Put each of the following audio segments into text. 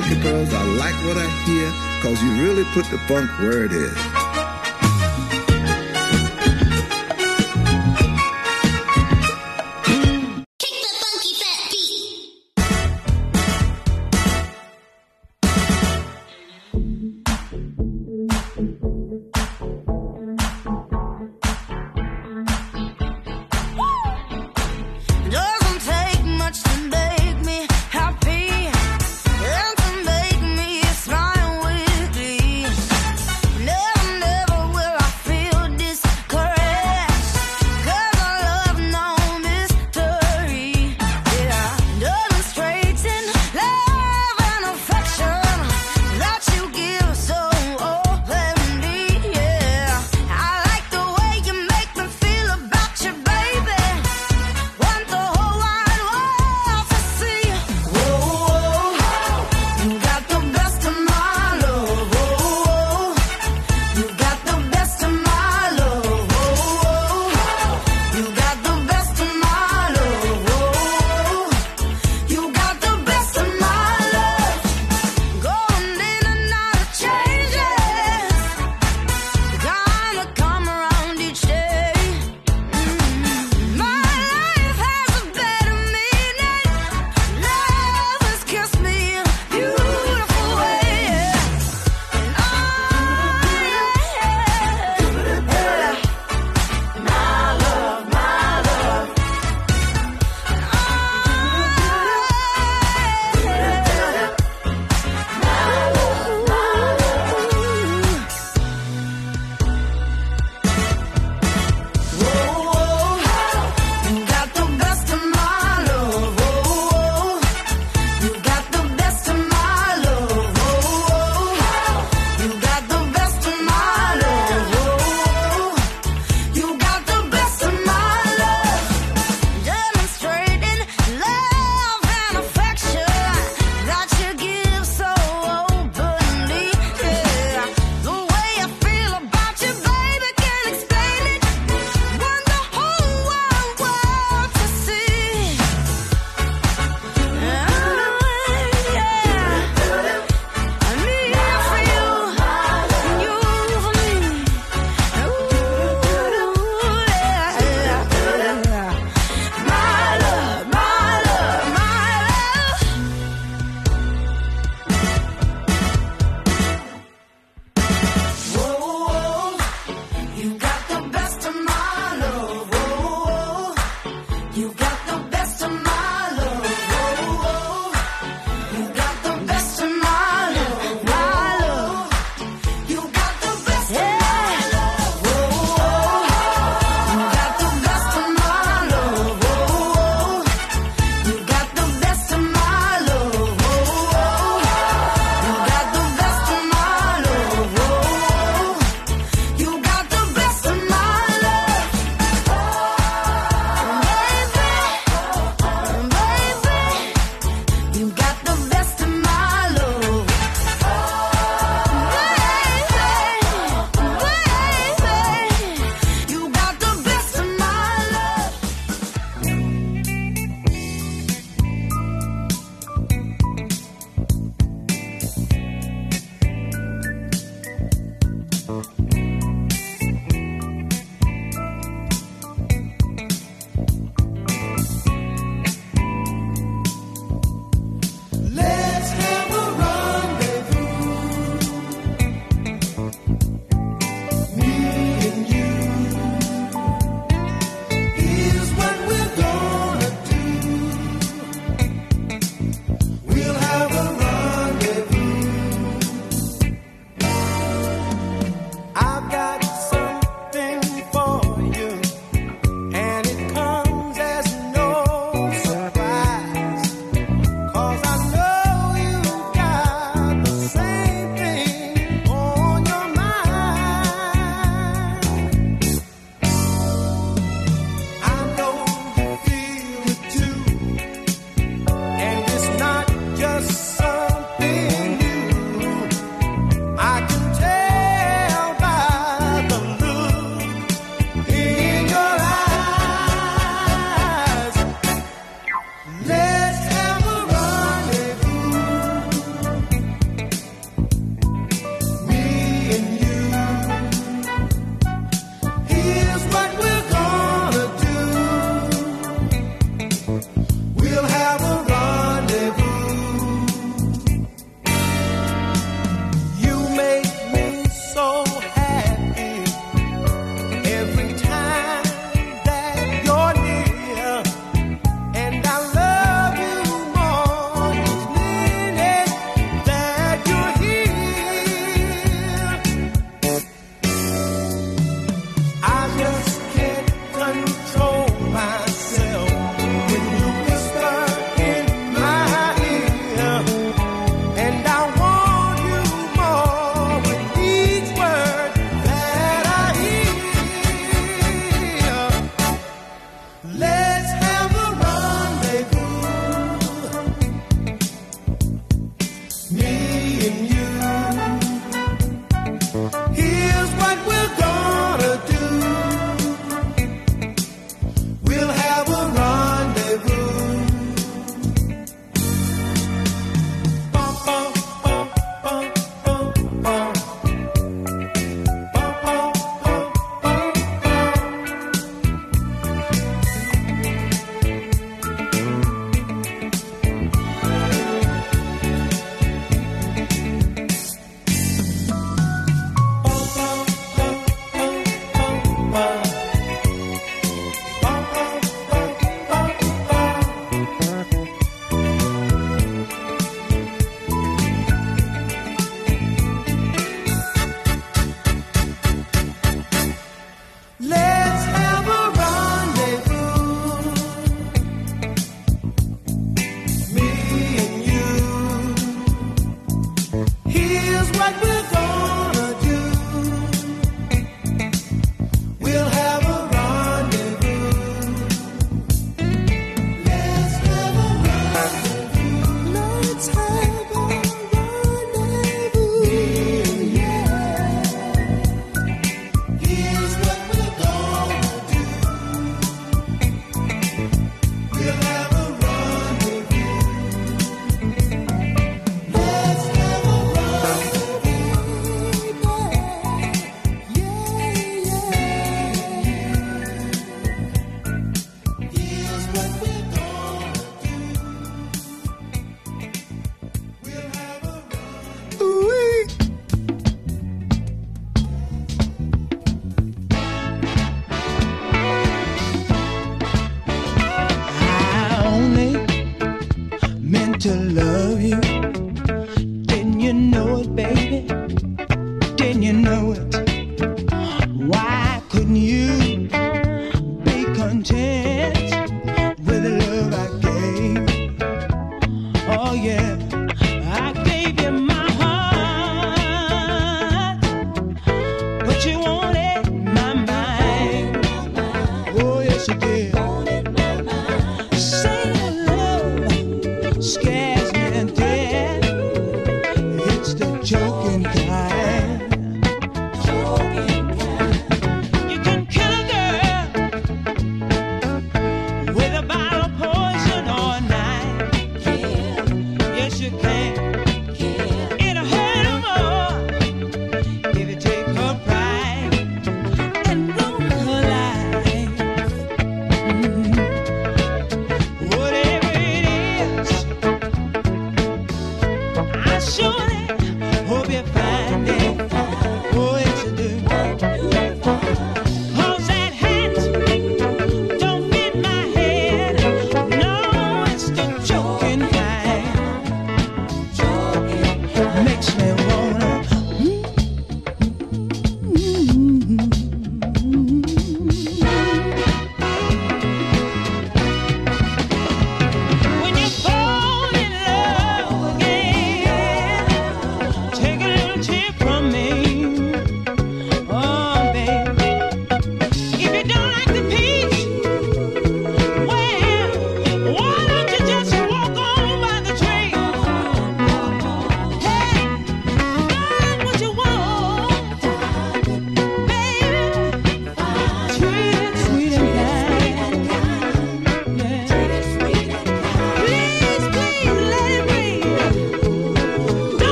funky pearls. I like what I hear, cause you really put the funk where it is.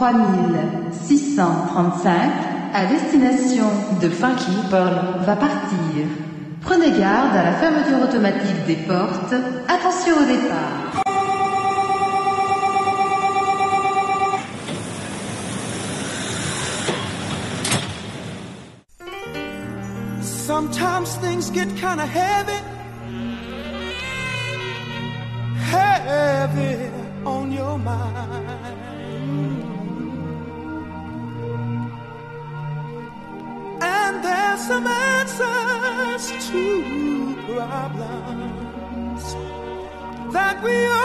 3635 à destination de Funky Pearl va partir. Prenez garde à la fermeture automatique des portes. Attention au départ. Sometimes things get kinda heavy. we are.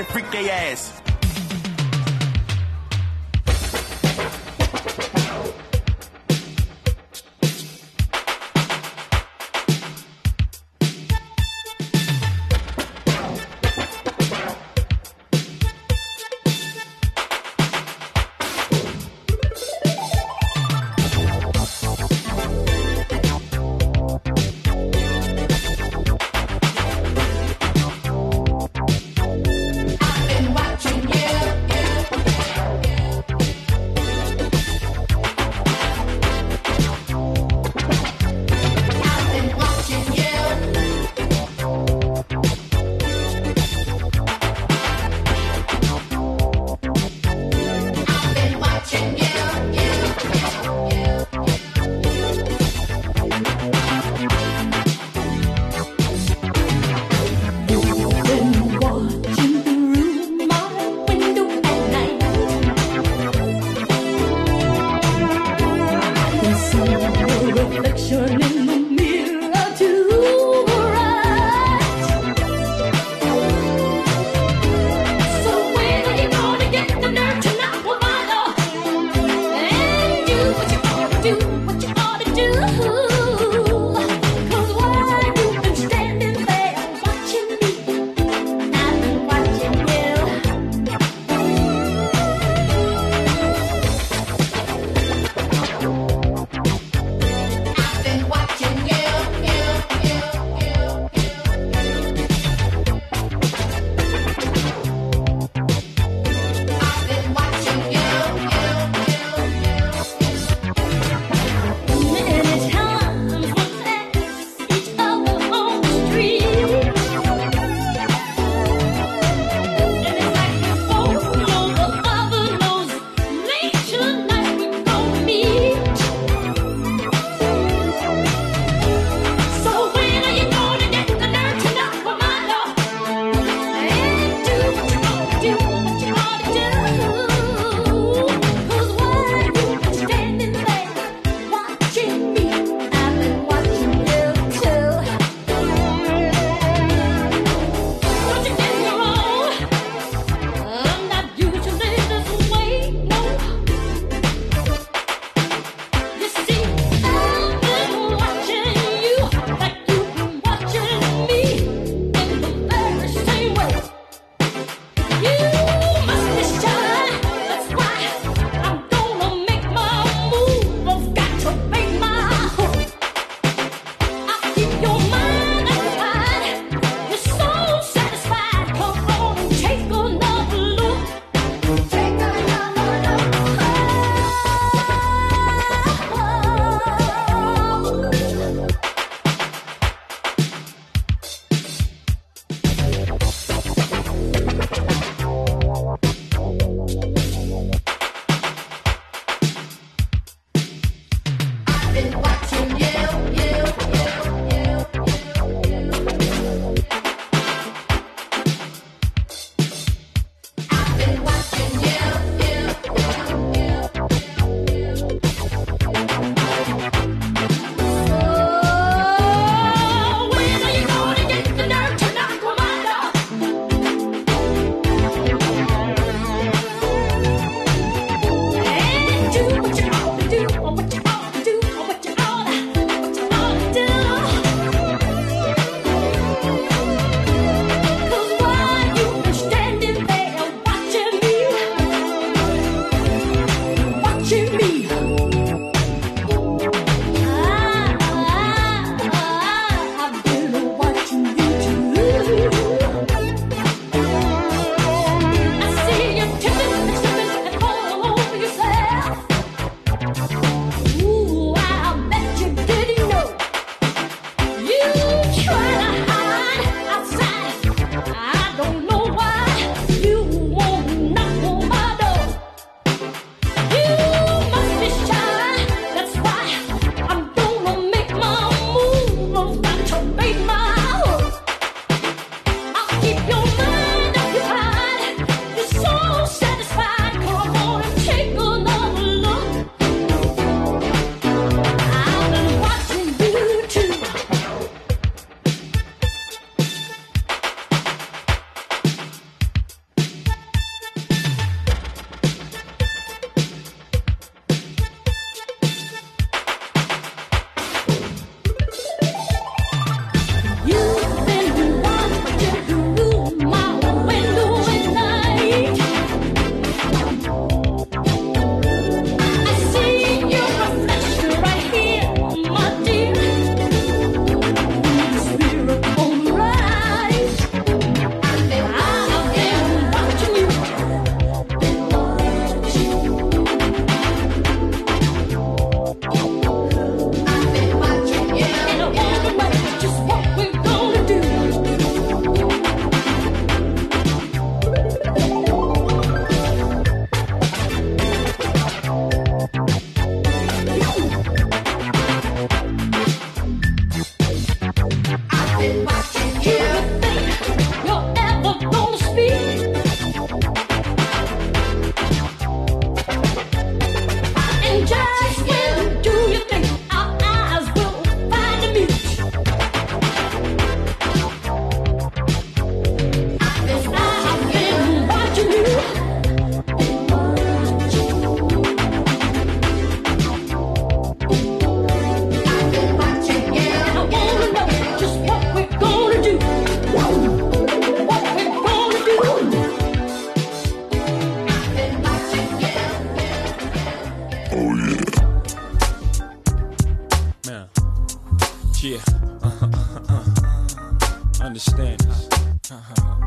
And freaky ass.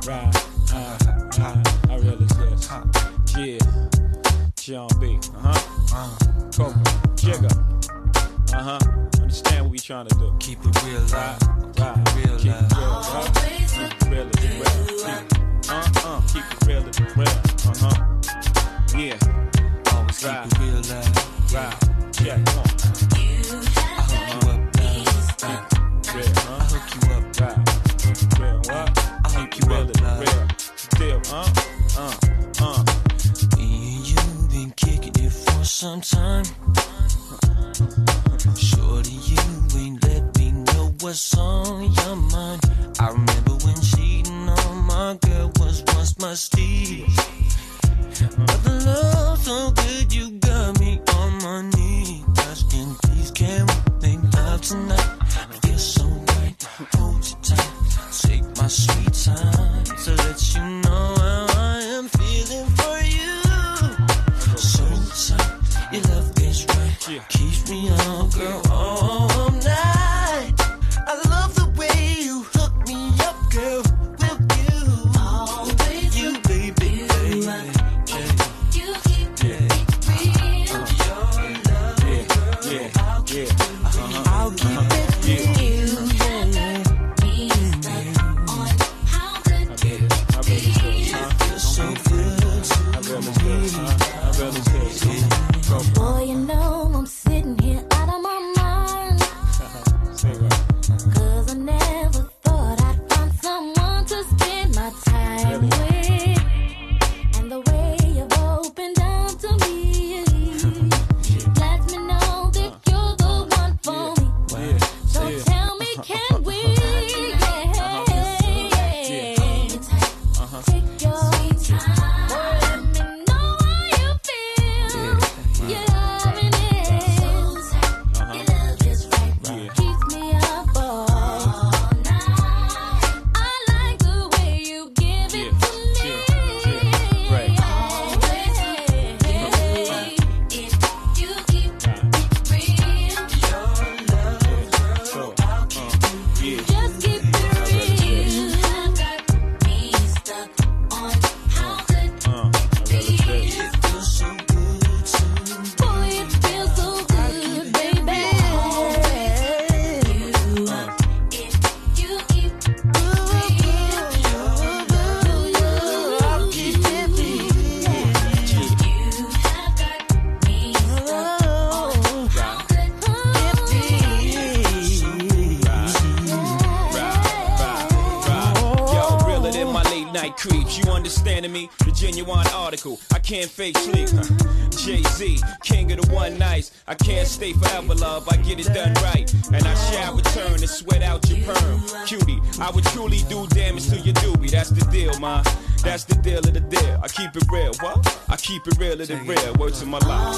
Uh-huh. Of the real. Words of my life.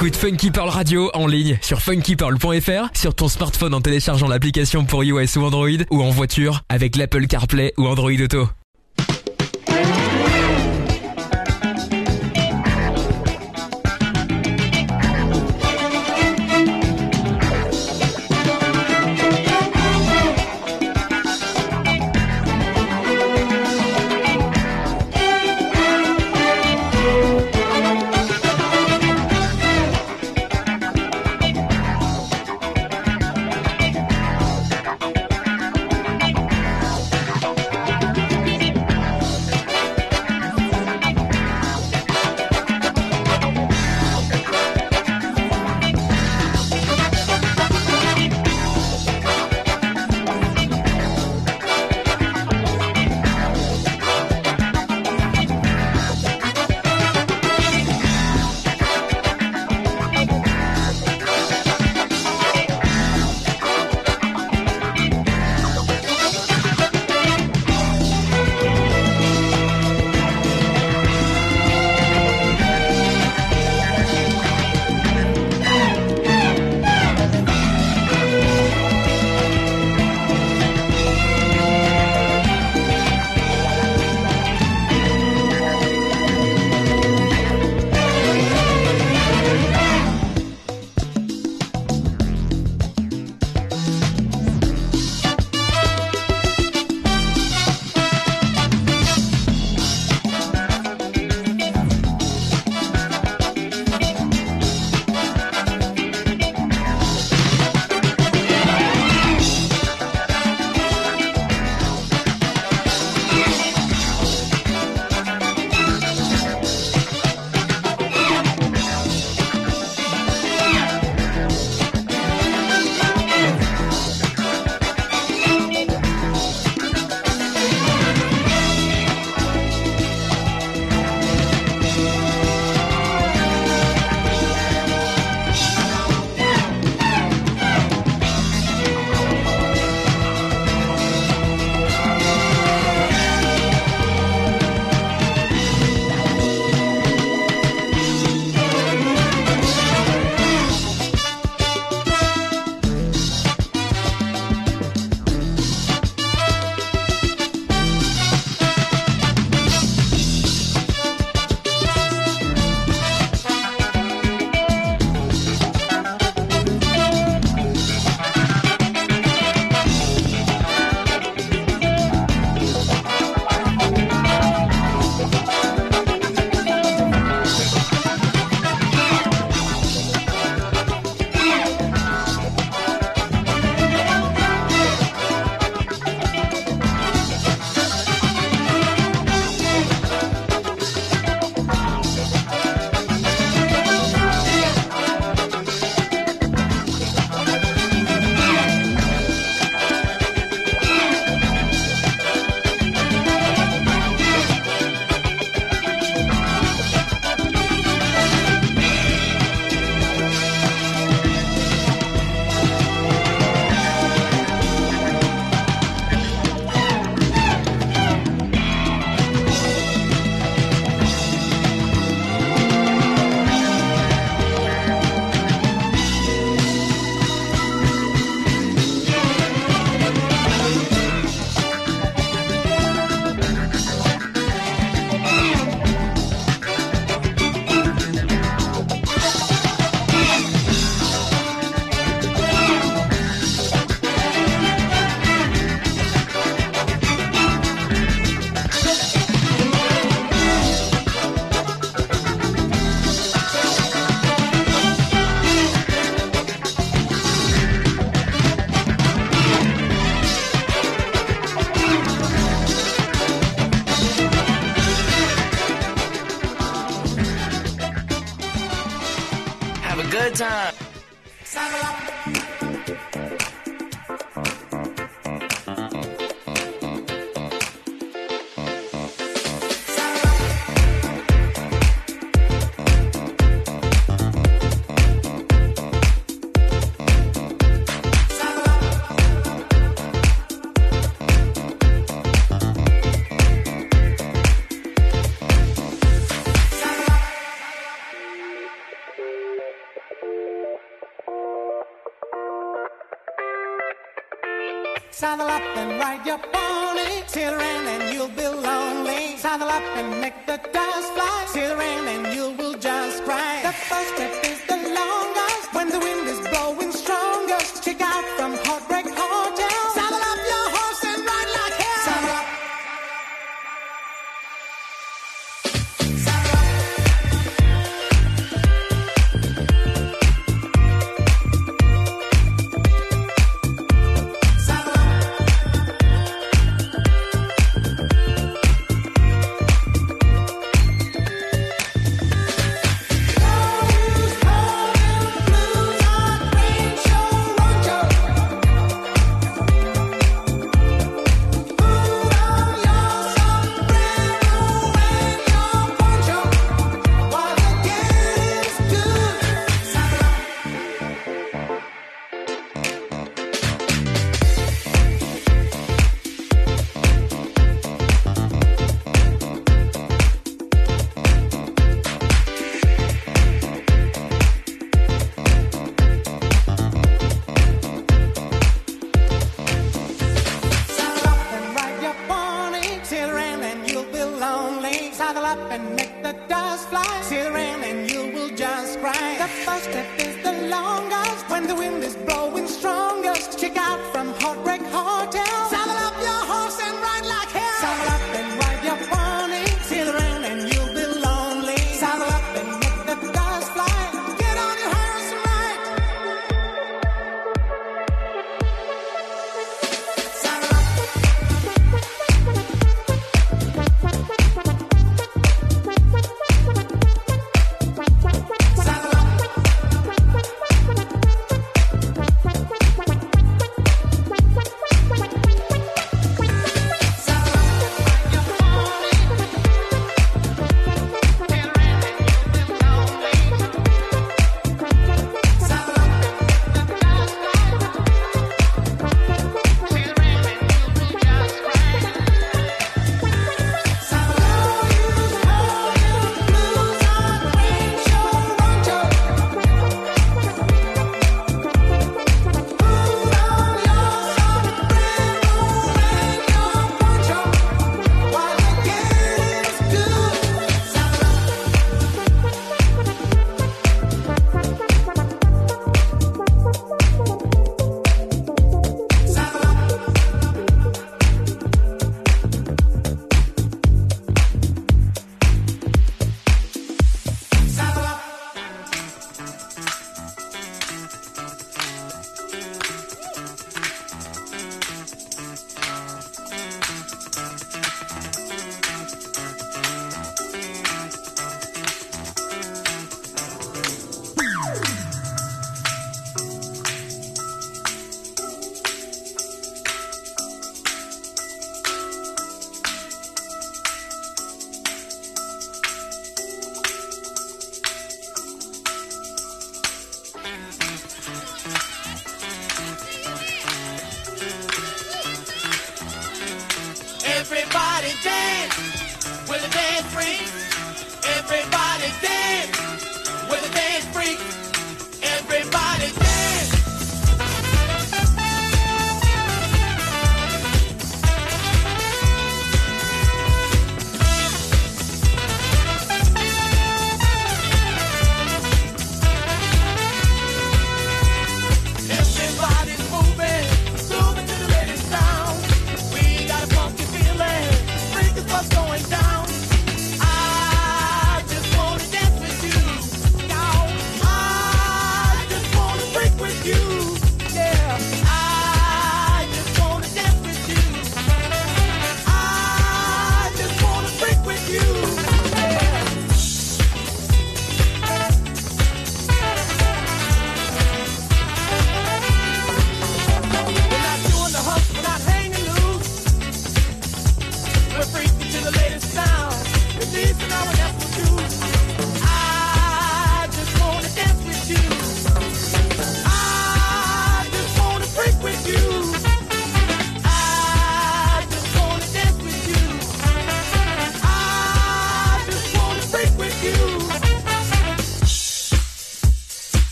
Écoute Funky Pearl Radio en ligne sur funkypearl.fr, sur ton smartphone en téléchargeant l'application pour iOS ou Android, ou en voiture avec l'Apple CarPlay ou Android Auto.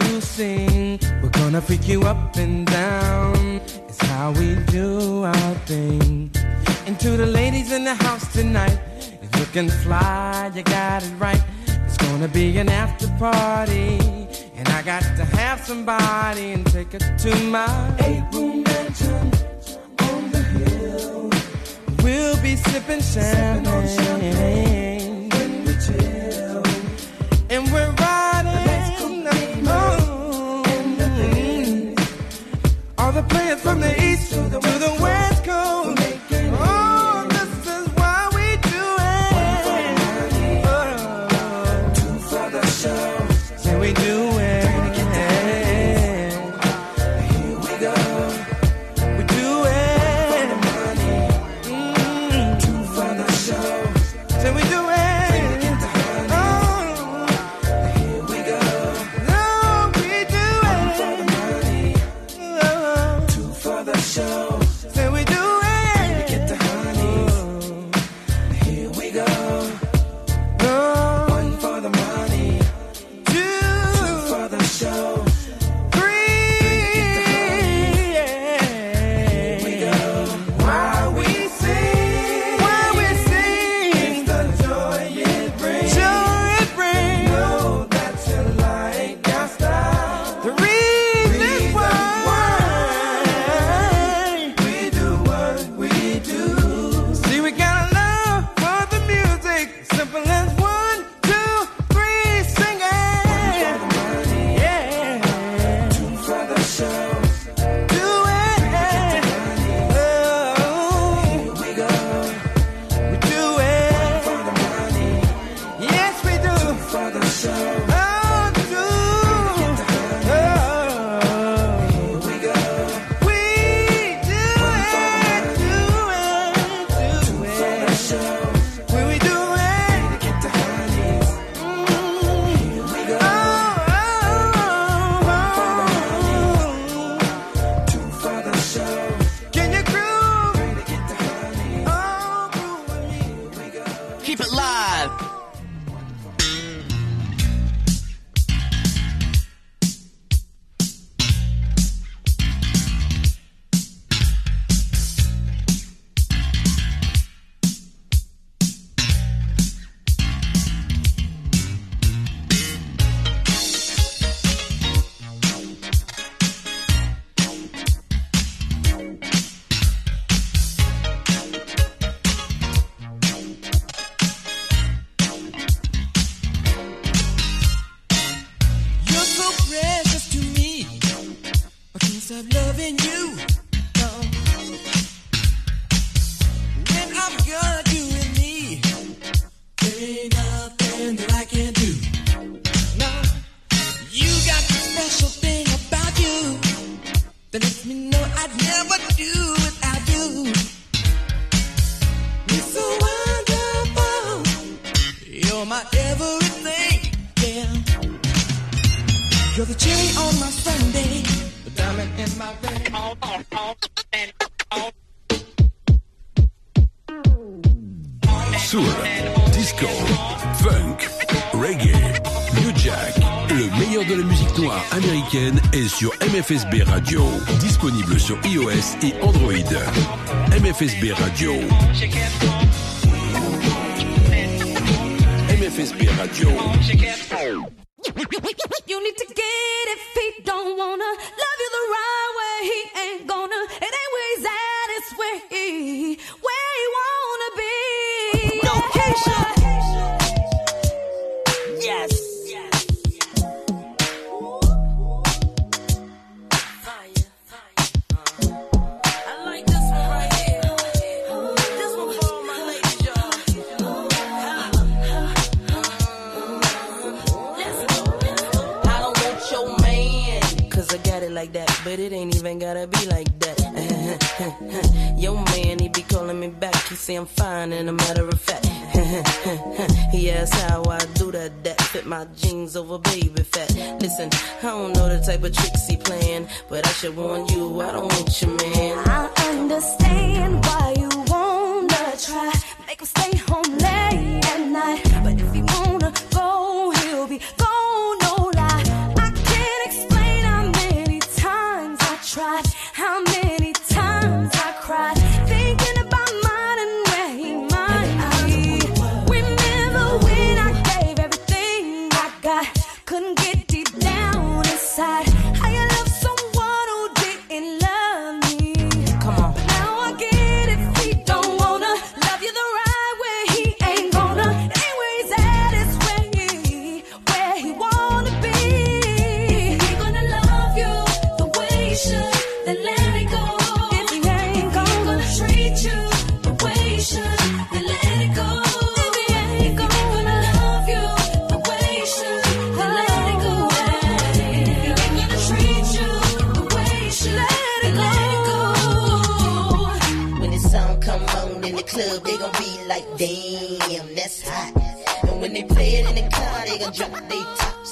to sing. We're gonna freak you up and down. It's how we do our thing. And to the ladies in the house tonight, if you can fly, you got it right. It's gonna be an after party. And I got to have somebody and take her to my eight room mansion on the hill. We'll be sipping champagne. Champagne when we chill. And we're from the MFSB Radio, disponible sur iOS et Android. MFSB Radio. Say I'm fine, and a matter of fact, he asks how I do that, that fit my jeans over baby fat. Listen, I don't know the type of tricks he playing, but I should warn you, I don't want your man. I understand why you wanna try, make him stay home late at night.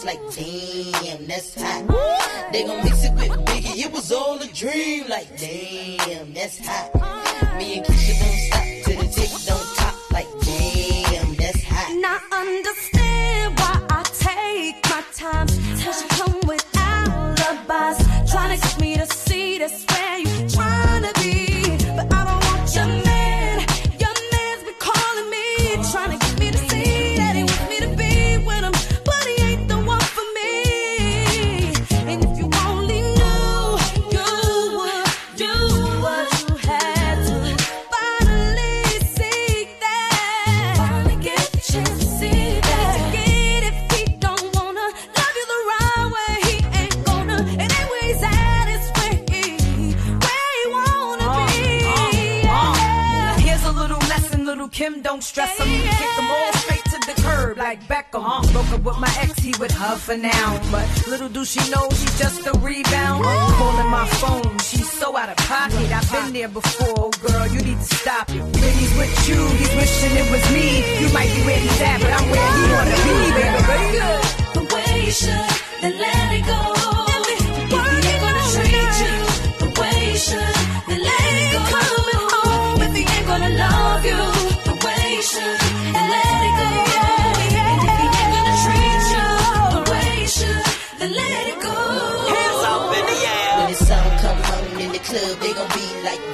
Like, damn, that's hot. They gon' mix it with Biggie, it was all a dream, like, damn, that's hot. Me and Keisha don't stop Beckham. Broke up with my ex, he with her for now. But little do she know she's just a rebound. Calling my phone, she's so out of pocket. I've been there before, oh girl, you need to stop it. When he's with you, he's wishing it was me. You might be where he's at, but I'm where he wanna be, baby. the way you should, then let it go.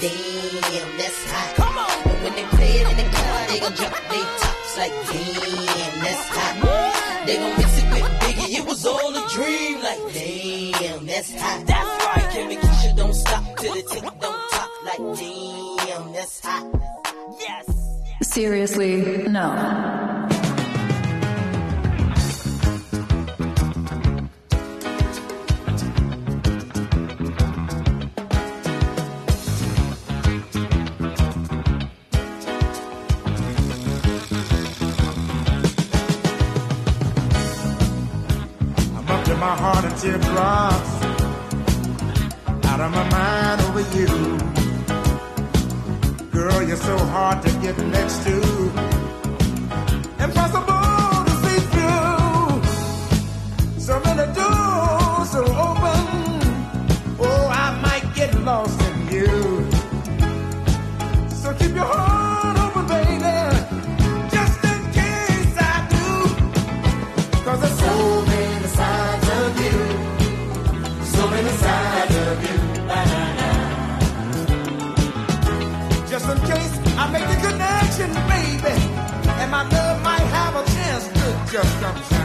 Damn, that's hot. Come on. And when they play it in the car, they gon' drop their tops like, damn, that's hot. They gon' mix it with Biggie, it was all a dream, like, damn, that's hot. That's right. Kim and Keisha don't stop till the tick don't top, like, damn, that's hot. Yes. Seriously, no. My heart in teardrops. Out of my mind over you. Girl, you're so hard to get next to. Impossible to see through. So many doors so open. Oh, I might get lost in you. So keep your heart just come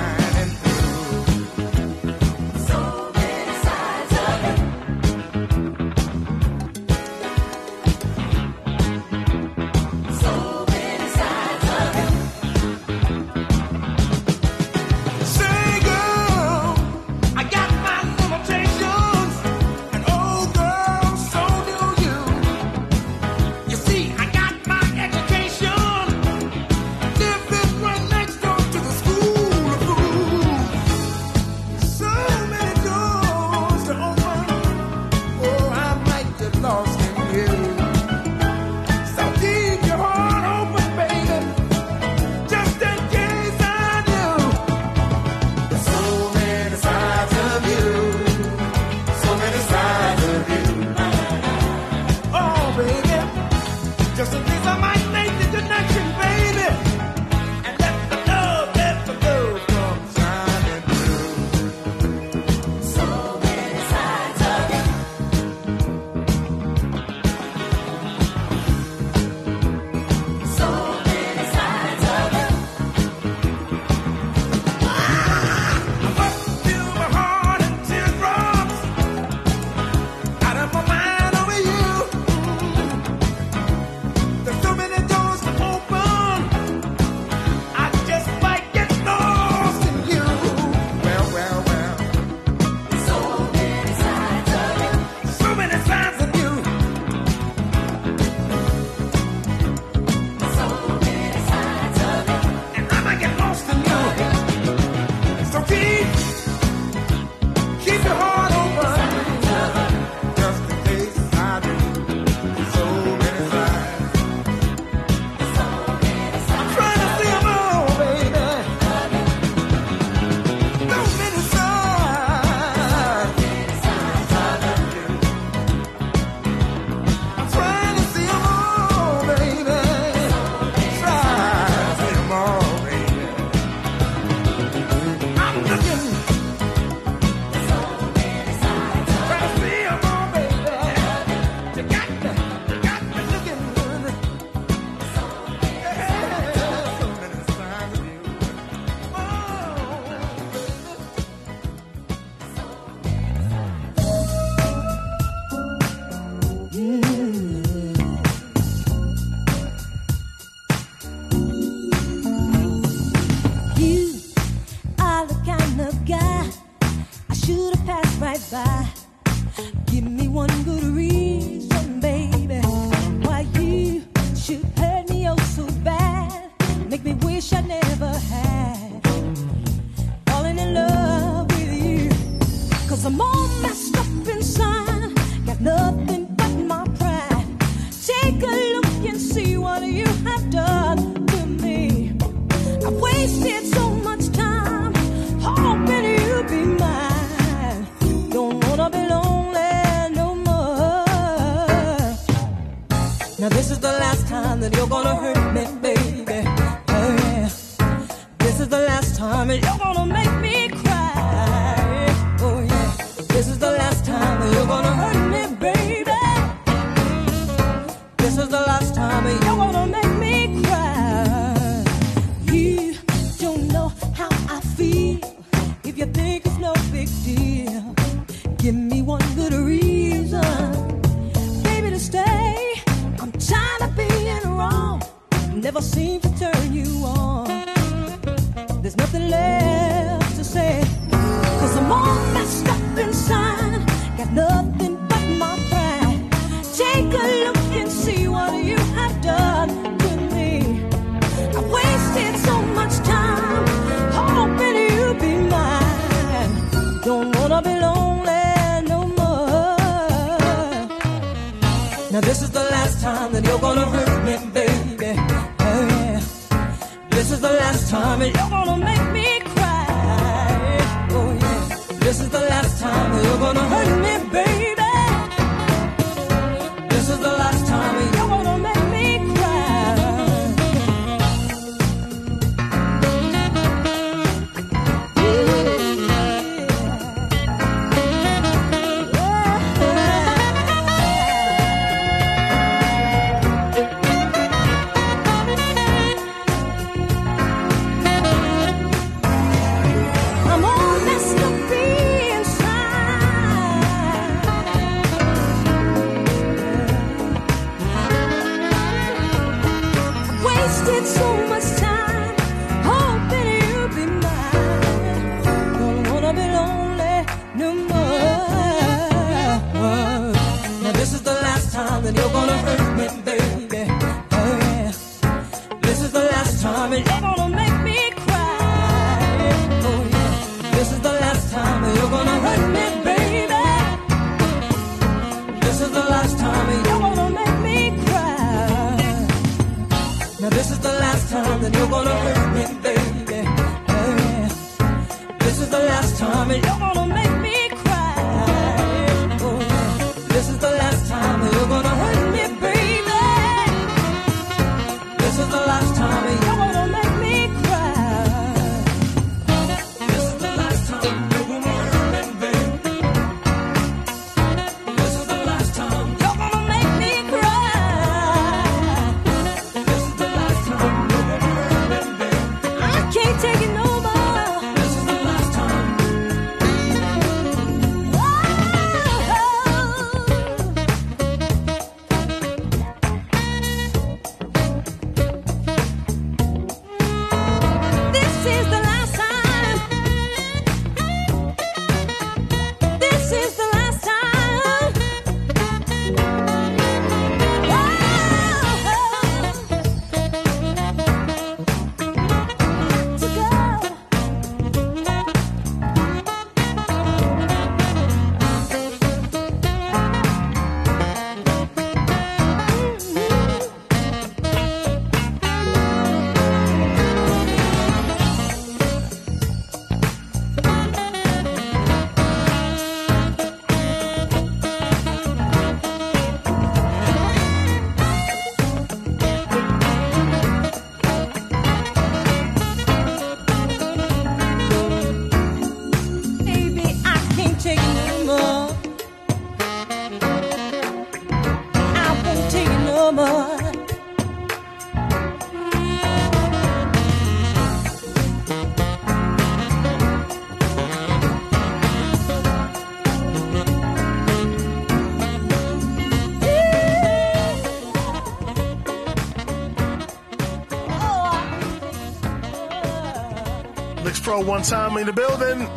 one time in the building.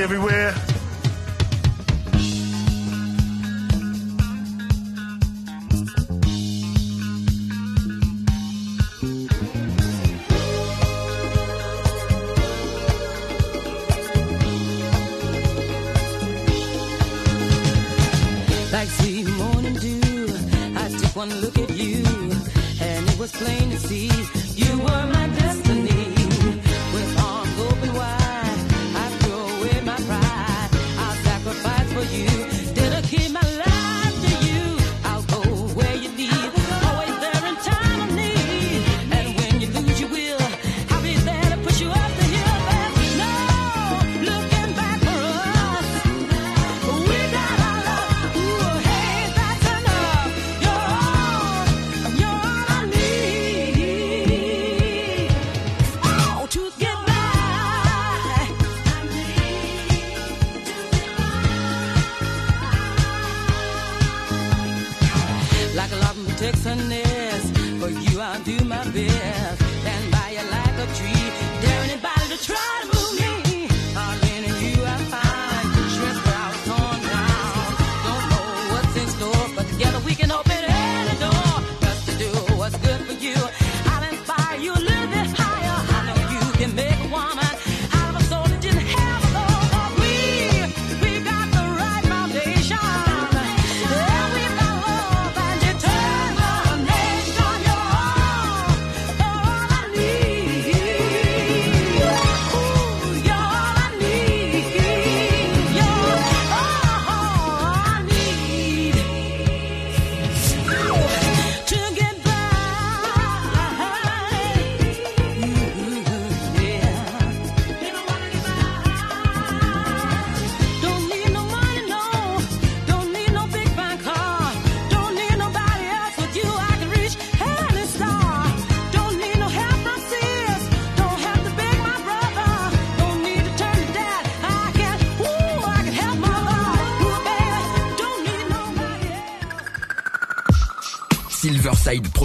everywhere.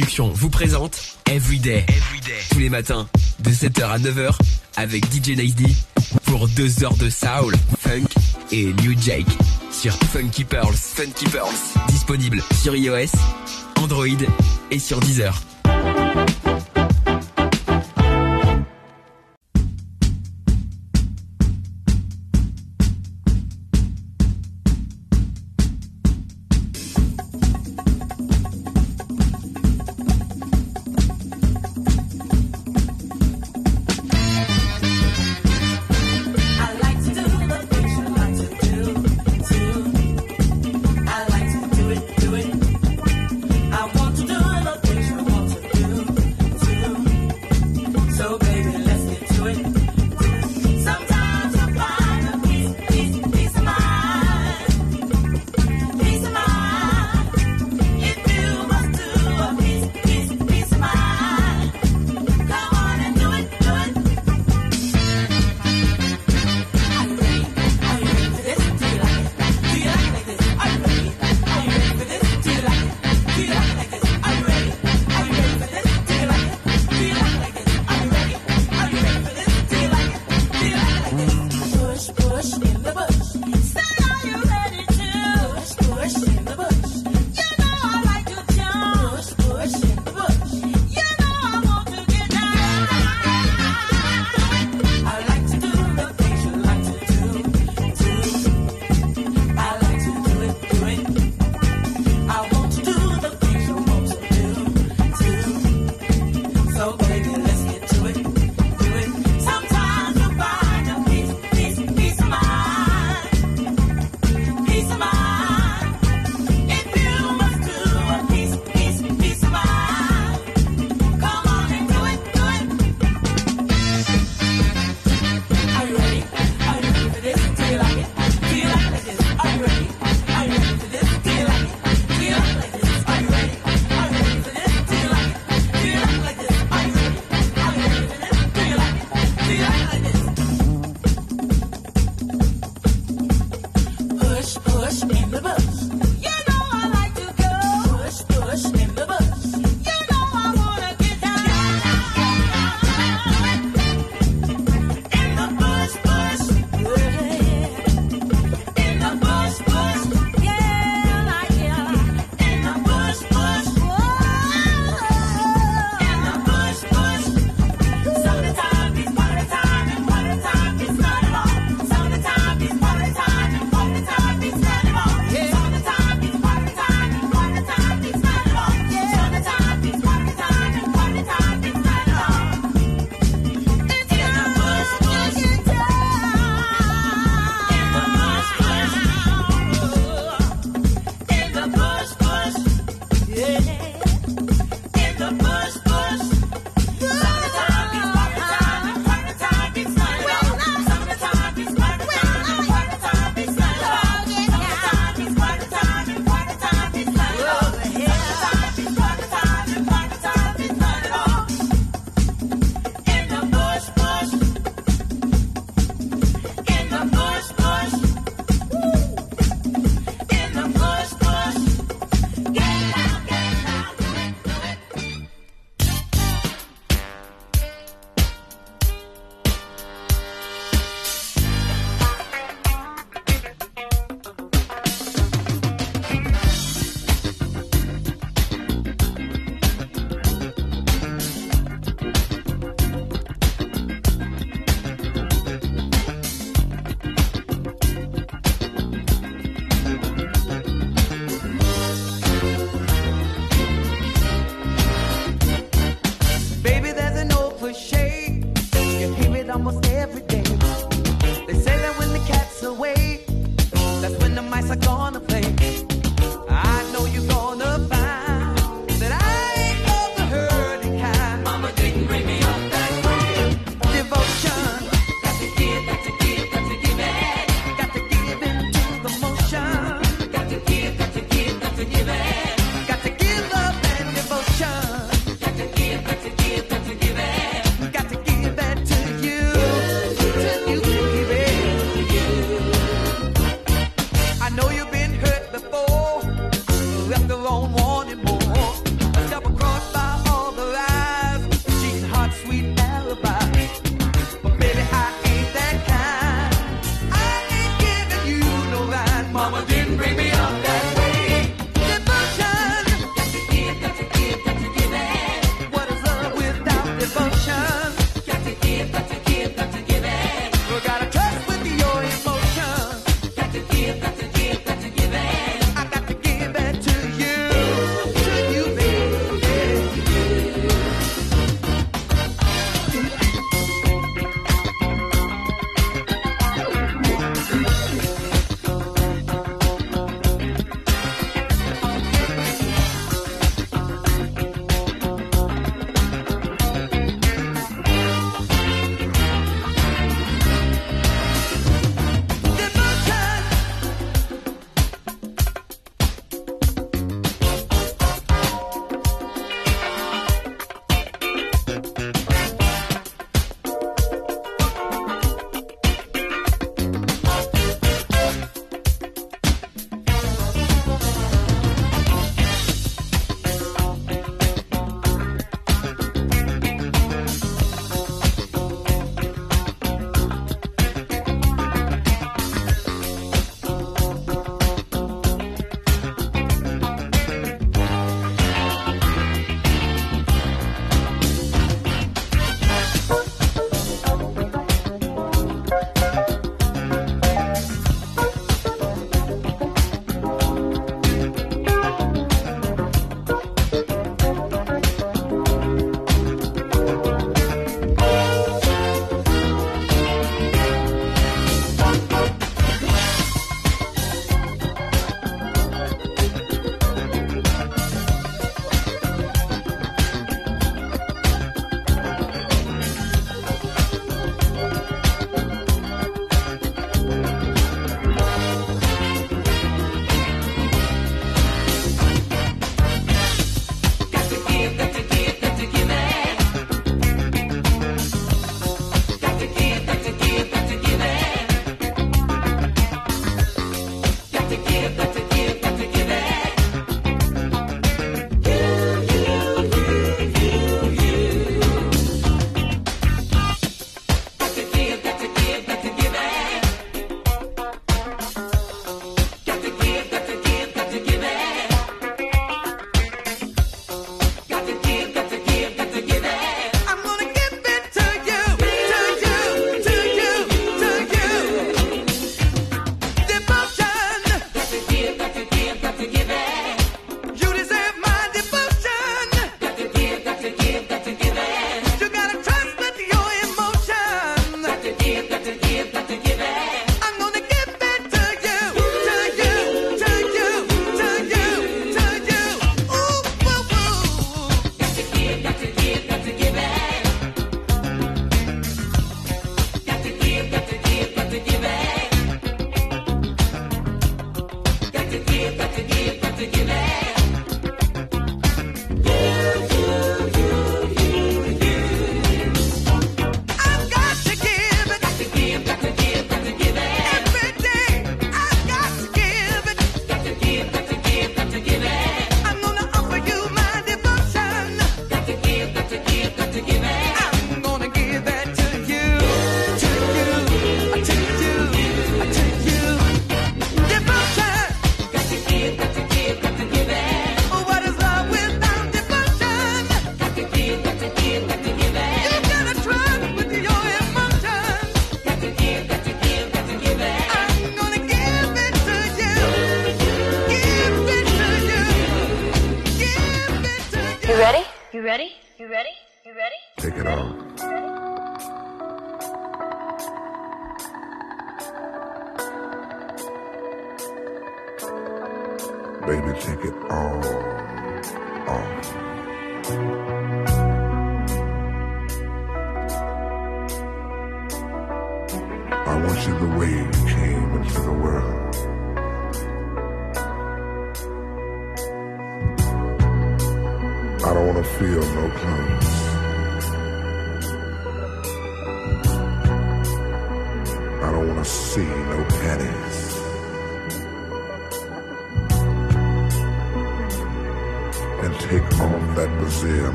Vous présente Everyday. Tous les matins, de 7h à 9h, avec DJ Nice pour 2 heures de soul, funk et new jake sur Funky Pearls. Funky Pearls. Disponible sur iOS, Android et sur Deezer.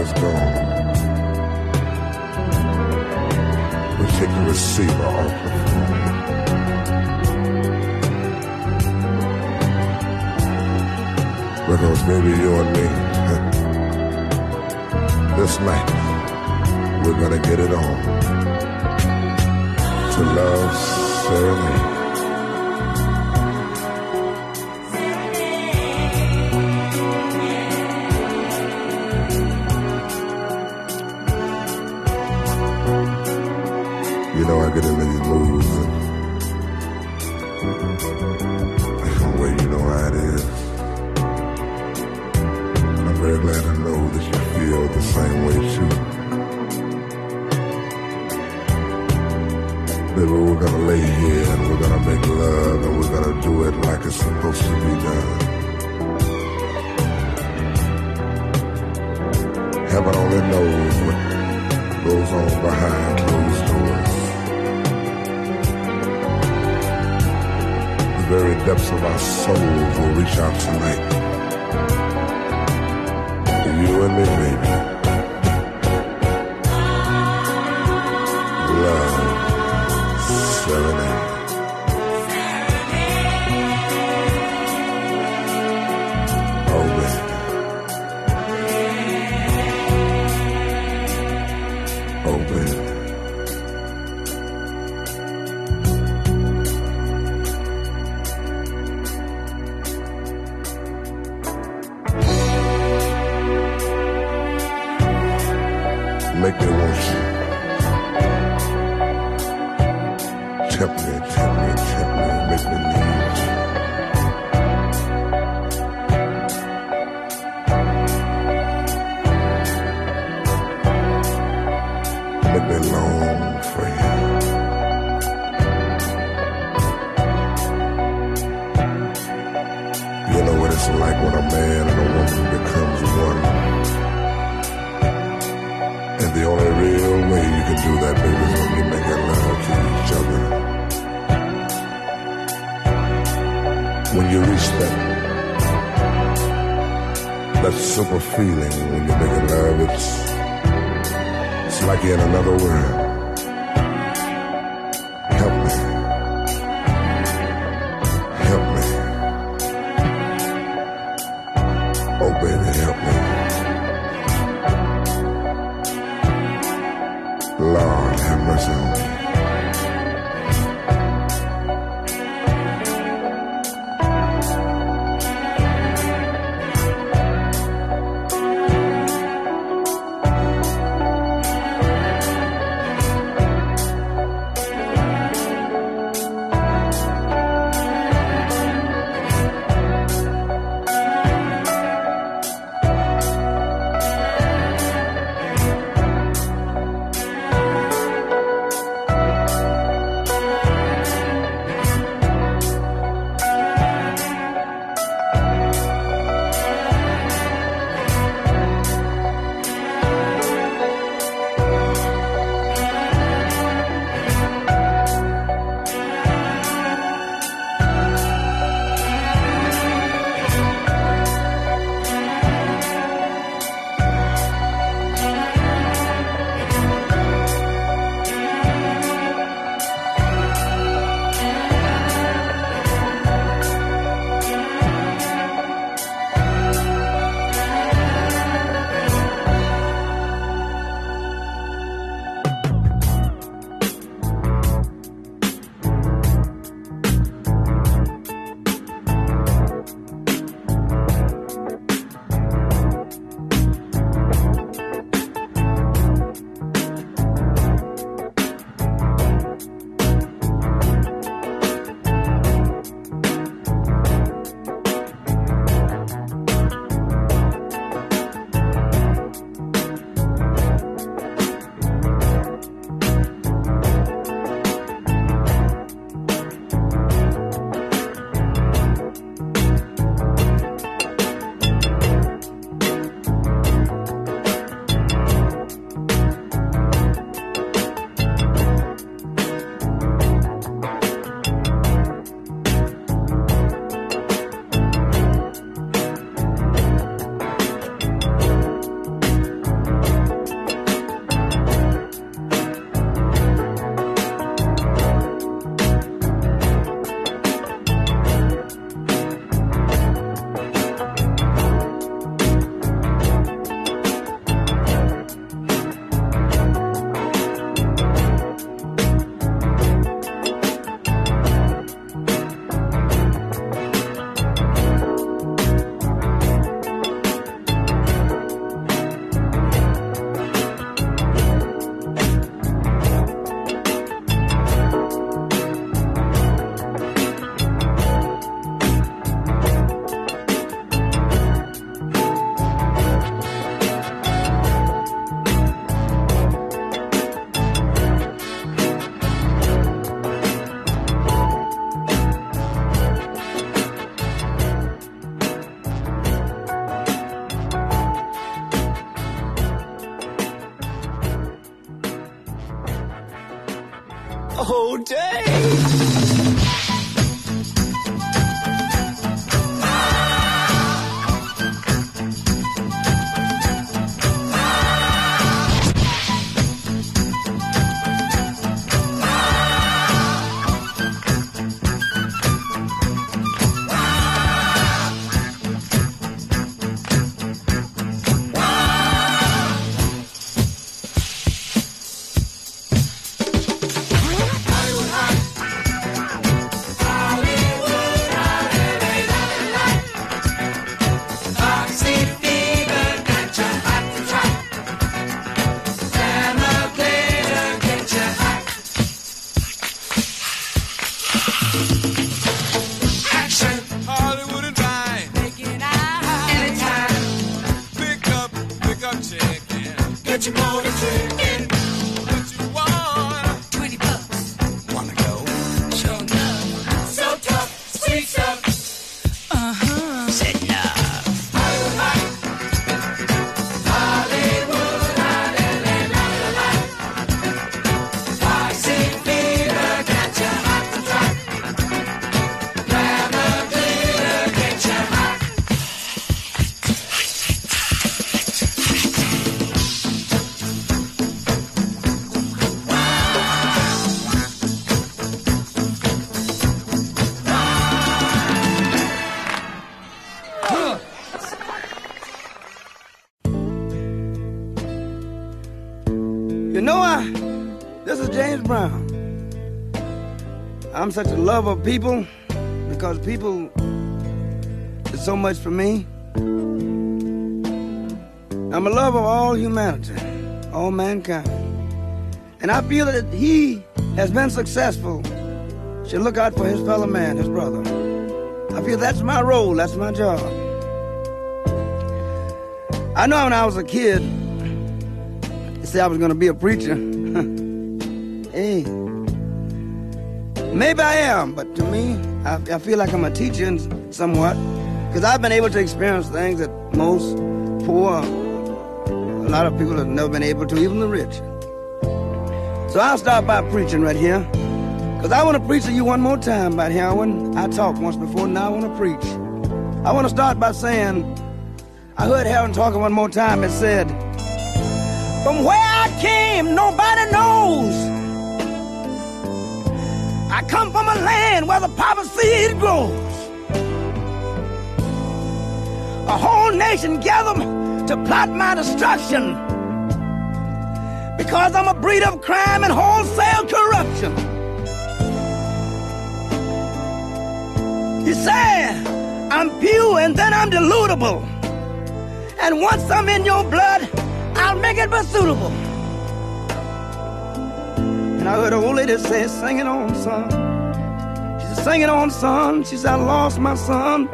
is gone. make me want you. Tempt me, tempt me, tempt me, make me need you. Make me long for you. You know what it's like when a man and a woman becomes one. can do that, baby, is when we make our love to each other. When you reach that, that super feeling when you make love, it's, it's like you're in another world. Chicken. Get your Lover of people because people is so much for me. I'm a lover of all humanity, all mankind. And I feel that he has been successful should look out for his fellow man, his brother. I feel that's my role, that's my job. I know when I was a kid, they said I was going to be a preacher. Maybe I am, but to me, I, I feel like I'm a teacher somewhat because I've been able to experience things that most poor, a lot of people have never been able to, even the rich. So I'll start by preaching right here. Because I want to preach to you one more time about heroin. I talked once before, now I want to preach. I want to start by saying, I heard Heroin talking one more time and said, From where I came, nobody knows. I come from a land where the poppy seed grows. A whole nation gathered to plot my destruction because I'm a breed of crime and wholesale corruption. You say I'm pure and then I'm deludible. And once I'm in your blood, I'll make it suitable. And I heard an old lady say, Sing it on, son. She said, Sing it on, son. She said, I lost my son.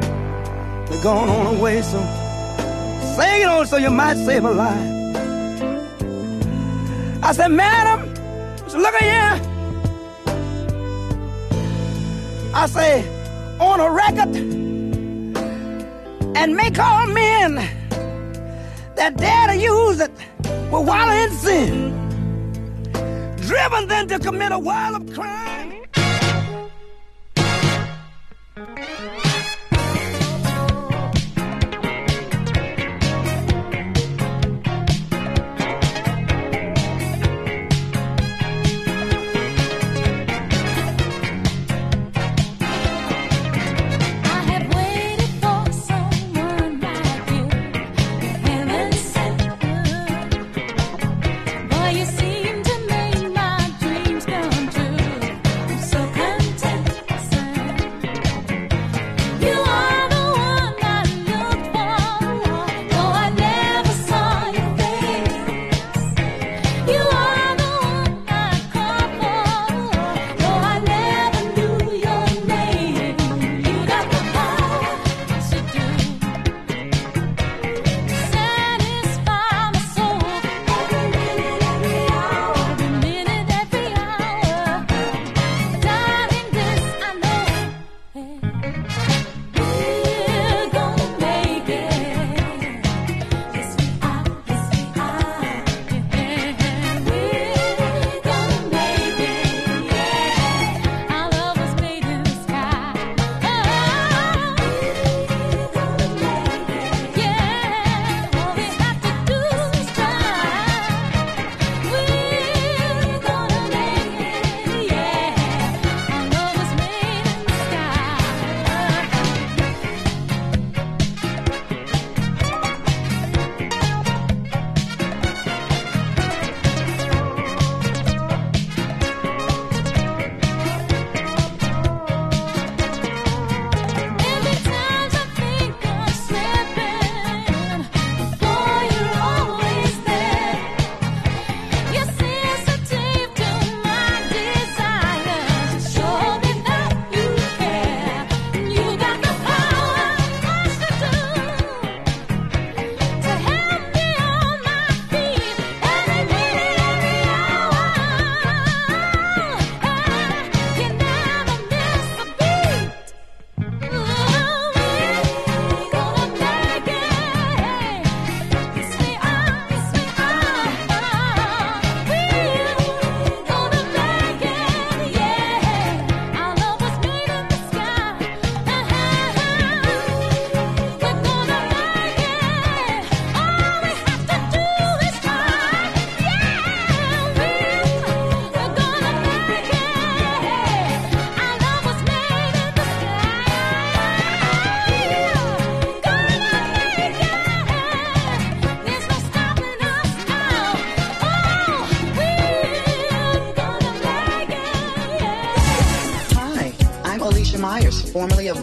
They're gone on away, so sing it on so you might save a life. I said, Madam, she said, look at here. I say, on a record and make all men that dare to use it will wallow in sin, driven then to commit a world of crime.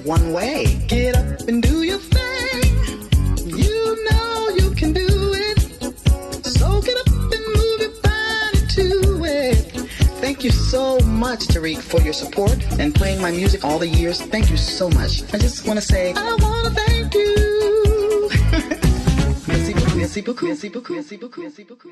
One Way. Get up and do your thing. You know you can do it. So get up and move your body to it. Thank you so much, Tariq, for your support and playing my music all the years. Thank you so much. I just want to say, I want to thank you. Merci beaucoup, merci beaucoup, merci beaucoup, merci beaucoup, merci beaucoup,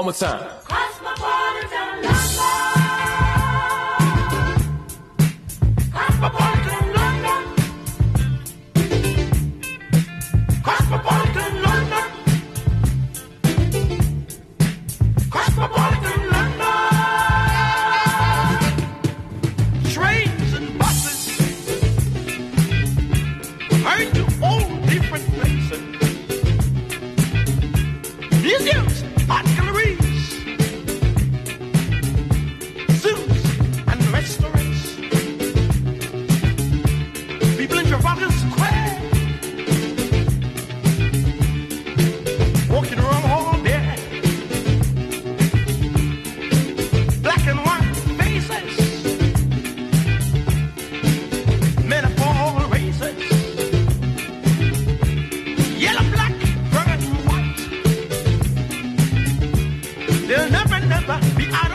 One more time. They'll never, never be out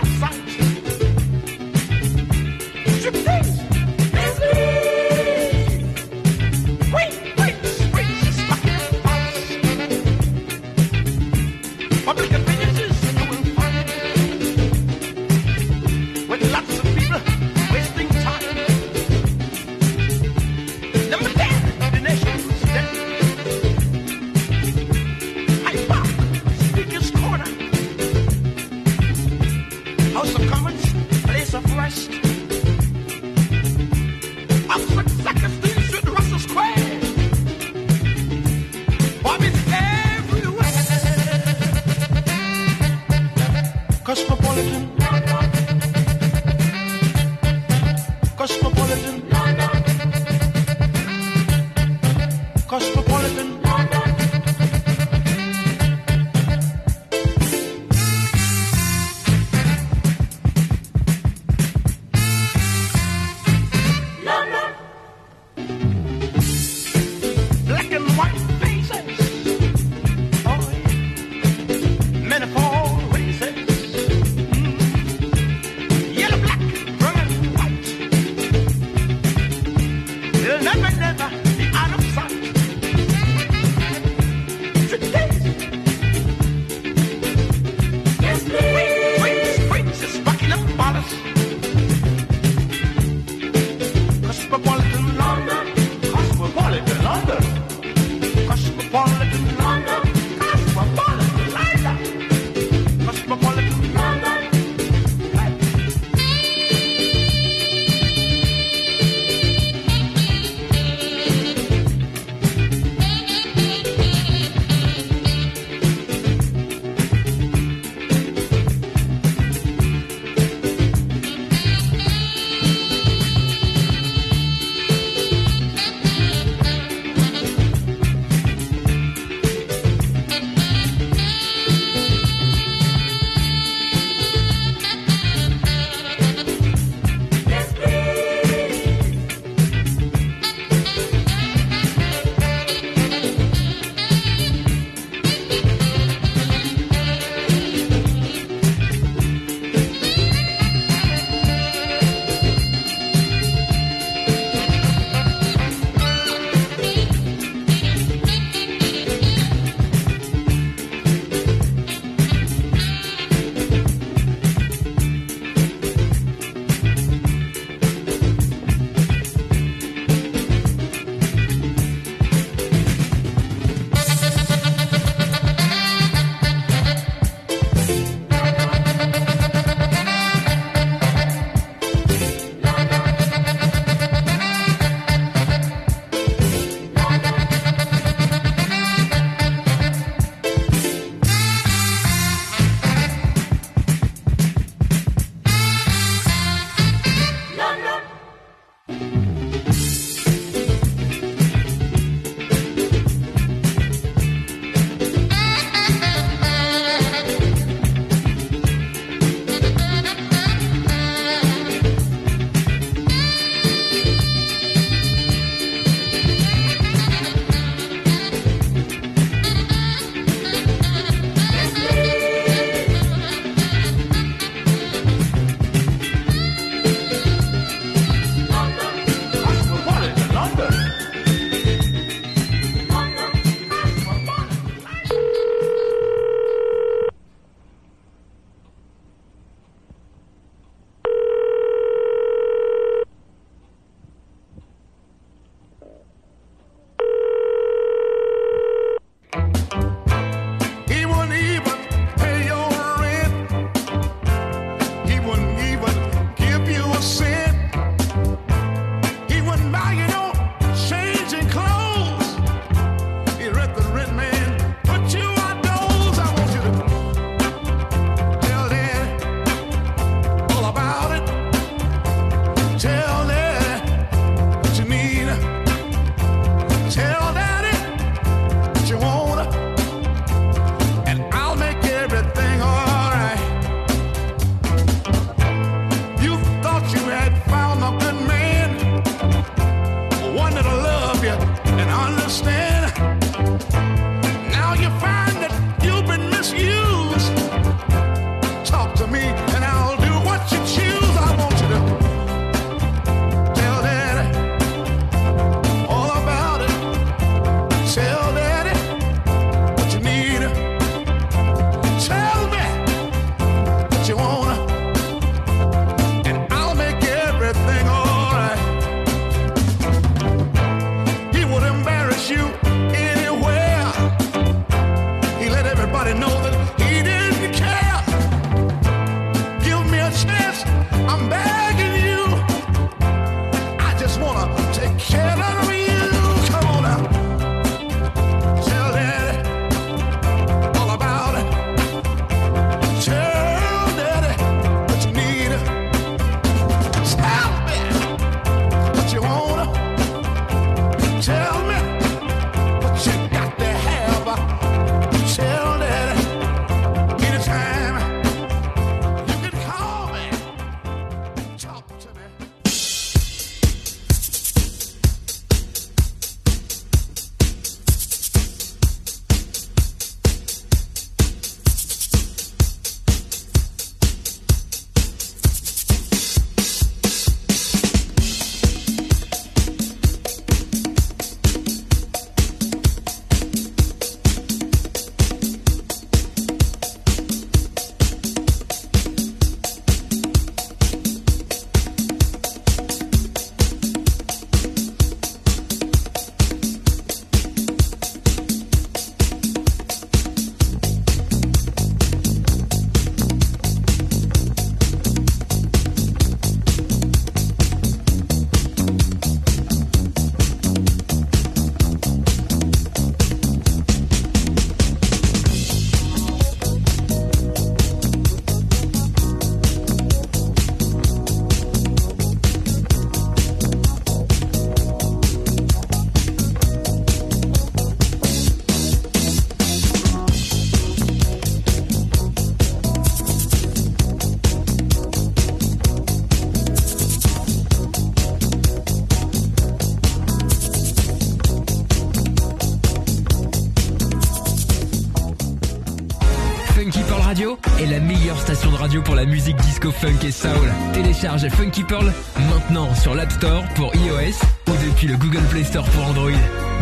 disco funk et soul. Télécharge Funky Pearl maintenant sur l'App Store pour iOS ou depuis le Google Play Store pour Android.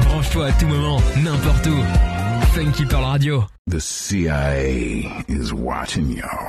Branche-toi à tout moment, n'importe où. Funky Pearl Radio. The CIA is watching y'all.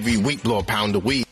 Every week, blow a pound of weed.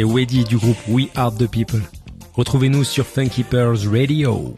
c'est Weddy du groupe We Are The People. Retrouvez-nous sur Funky Pearls Radio.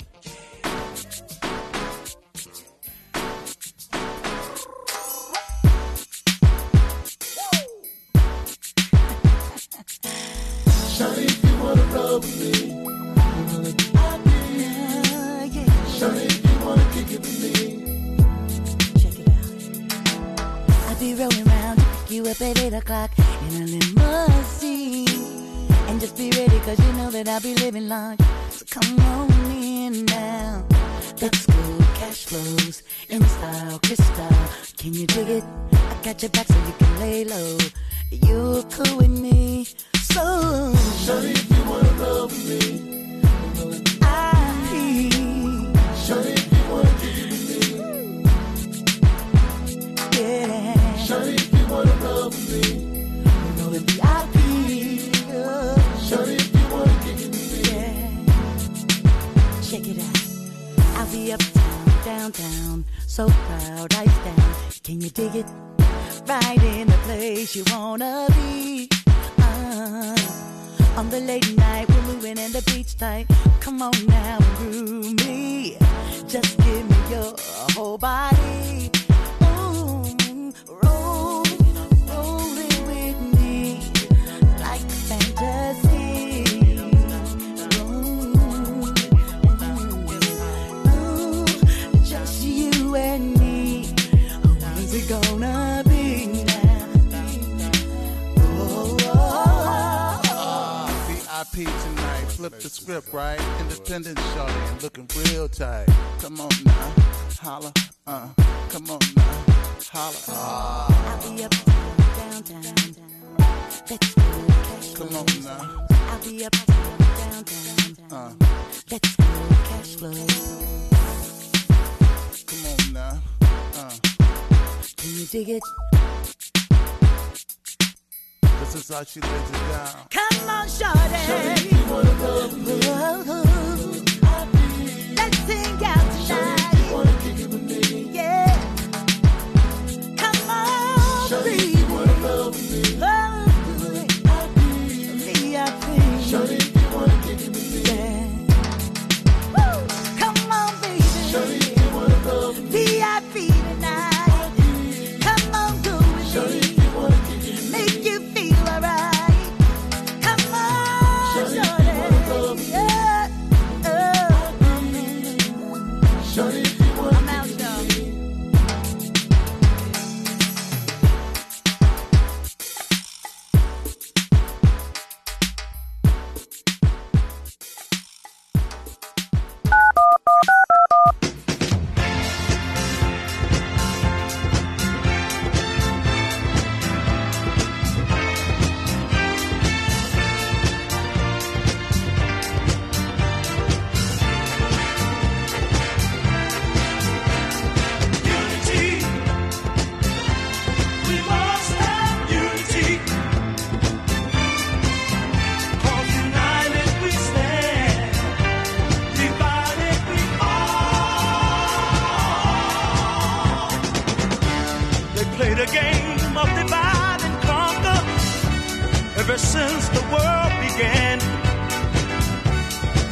ever since the world began.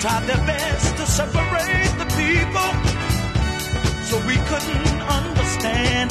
Tried their best to separate the people so we couldn't understand.